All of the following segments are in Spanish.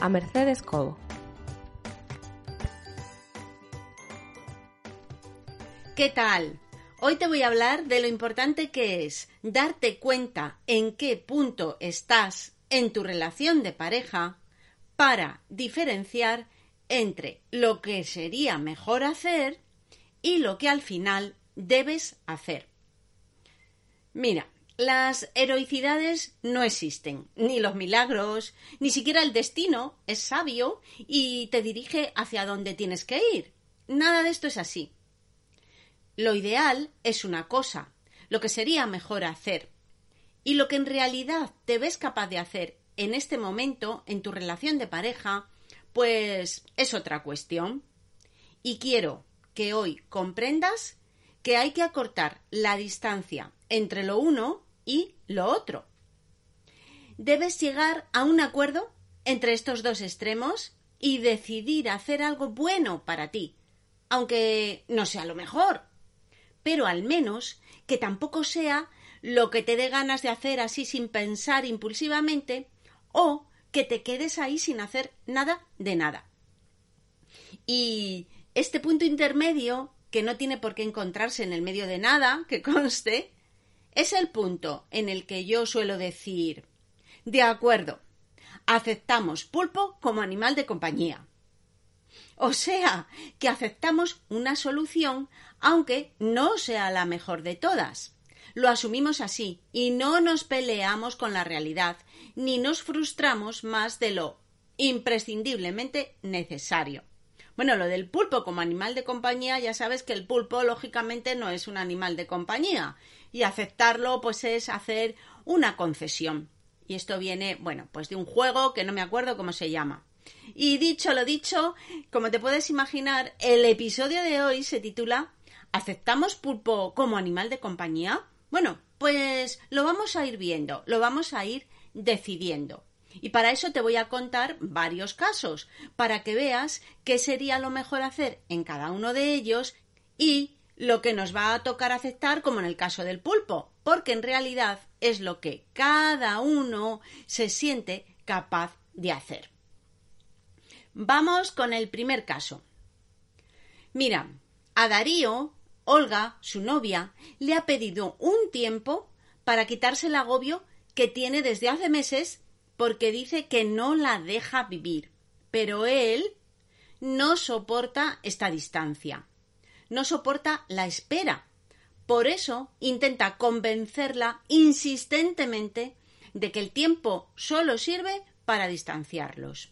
a Mercedes Cobo. ¿Qué tal? Hoy te voy a hablar de lo importante que es darte cuenta en qué punto estás en tu relación de pareja para diferenciar entre lo que sería mejor hacer y lo que al final debes hacer. Mira, las heroicidades no existen, ni los milagros, ni siquiera el destino es sabio y te dirige hacia donde tienes que ir. Nada de esto es así. Lo ideal es una cosa, lo que sería mejor hacer. Y lo que en realidad te ves capaz de hacer en este momento en tu relación de pareja, pues es otra cuestión. Y quiero que hoy comprendas que hay que acortar la distancia entre lo uno y lo otro. Debes llegar a un acuerdo entre estos dos extremos y decidir hacer algo bueno para ti, aunque no sea lo mejor, pero al menos que tampoco sea lo que te dé ganas de hacer así sin pensar impulsivamente o que te quedes ahí sin hacer nada de nada. Y este punto intermedio, que no tiene por qué encontrarse en el medio de nada, que conste, es el punto en el que yo suelo decir, de acuerdo, aceptamos pulpo como animal de compañía. O sea, que aceptamos una solución aunque no sea la mejor de todas. Lo asumimos así y no nos peleamos con la realidad ni nos frustramos más de lo imprescindiblemente necesario. Bueno, lo del pulpo como animal de compañía, ya sabes que el pulpo lógicamente no es un animal de compañía y aceptarlo pues es hacer una concesión. Y esto viene, bueno, pues de un juego que no me acuerdo cómo se llama. Y dicho lo dicho, como te puedes imaginar, el episodio de hoy se titula ¿Aceptamos pulpo como animal de compañía? Bueno, pues lo vamos a ir viendo, lo vamos a ir decidiendo. Y para eso te voy a contar varios casos, para que veas qué sería lo mejor hacer en cada uno de ellos y lo que nos va a tocar aceptar como en el caso del pulpo, porque en realidad es lo que cada uno se siente capaz de hacer. Vamos con el primer caso. Mira, a Darío Olga, su novia, le ha pedido un tiempo para quitarse el agobio que tiene desde hace meses porque dice que no la deja vivir. Pero él no soporta esta distancia, no soporta la espera. Por eso intenta convencerla insistentemente de que el tiempo solo sirve para distanciarlos.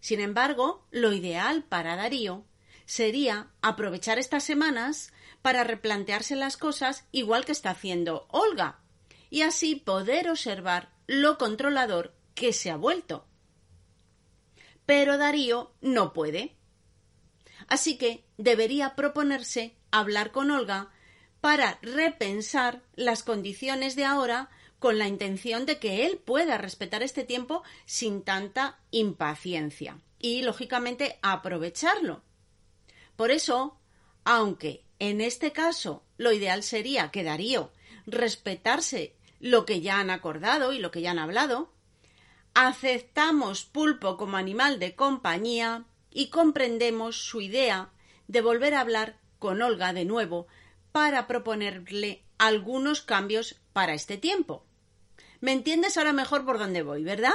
Sin embargo, lo ideal para Darío sería aprovechar estas semanas para replantearse las cosas igual que está haciendo Olga, y así poder observar lo controlador que se ha vuelto. Pero Darío no puede. Así que debería proponerse hablar con Olga para repensar las condiciones de ahora con la intención de que él pueda respetar este tiempo sin tanta impaciencia y, lógicamente, aprovecharlo. Por eso, aunque en este caso, lo ideal sería que Darío respetarse lo que ya han acordado y lo que ya han hablado. Aceptamos pulpo como animal de compañía y comprendemos su idea de volver a hablar con Olga de nuevo para proponerle algunos cambios para este tiempo. ¿Me entiendes ahora mejor por dónde voy, verdad?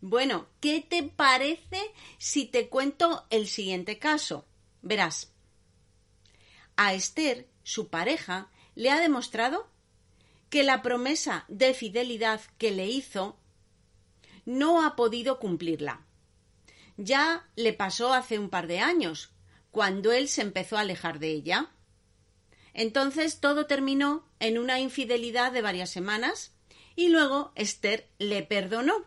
Bueno, ¿qué te parece si te cuento el siguiente caso? Verás, a Esther, su pareja, le ha demostrado que la promesa de fidelidad que le hizo no ha podido cumplirla. Ya le pasó hace un par de años, cuando él se empezó a alejar de ella. Entonces todo terminó en una infidelidad de varias semanas y luego Esther le perdonó.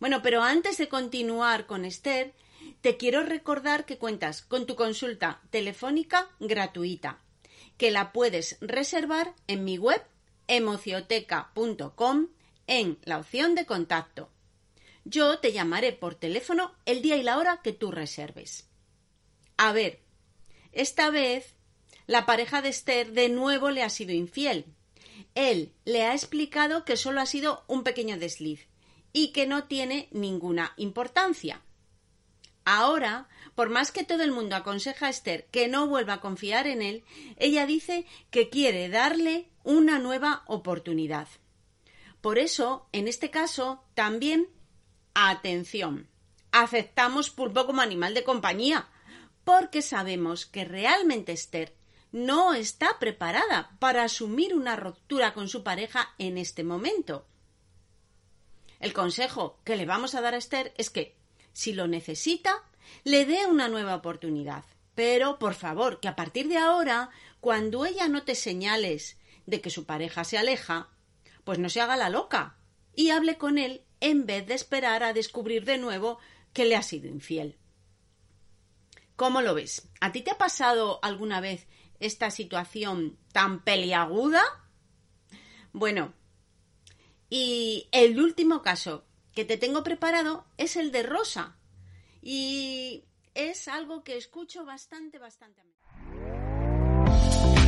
Bueno, pero antes de continuar con Esther, te quiero recordar que cuentas con tu consulta telefónica gratuita, que la puedes reservar en mi web emocioteca.com en la opción de contacto. Yo te llamaré por teléfono el día y la hora que tú reserves. A ver, esta vez la pareja de Esther de nuevo le ha sido infiel. Él le ha explicado que solo ha sido un pequeño desliz y que no tiene ninguna importancia. Ahora, por más que todo el mundo aconseja a Esther que no vuelva a confiar en él, ella dice que quiere darle una nueva oportunidad. Por eso, en este caso, también, atención, aceptamos pulpo como animal de compañía, porque sabemos que realmente Esther no está preparada para asumir una ruptura con su pareja en este momento. El consejo que le vamos a dar a Esther es que, si lo necesita, le dé una nueva oportunidad. Pero, por favor, que a partir de ahora, cuando ella no te señales de que su pareja se aleja, pues no se haga la loca y hable con él en vez de esperar a descubrir de nuevo que le ha sido infiel. ¿Cómo lo ves? ¿A ti te ha pasado alguna vez esta situación tan peliaguda? Bueno, y el último caso que te tengo preparado es el de Rosa. Y es algo que escucho bastante, bastante.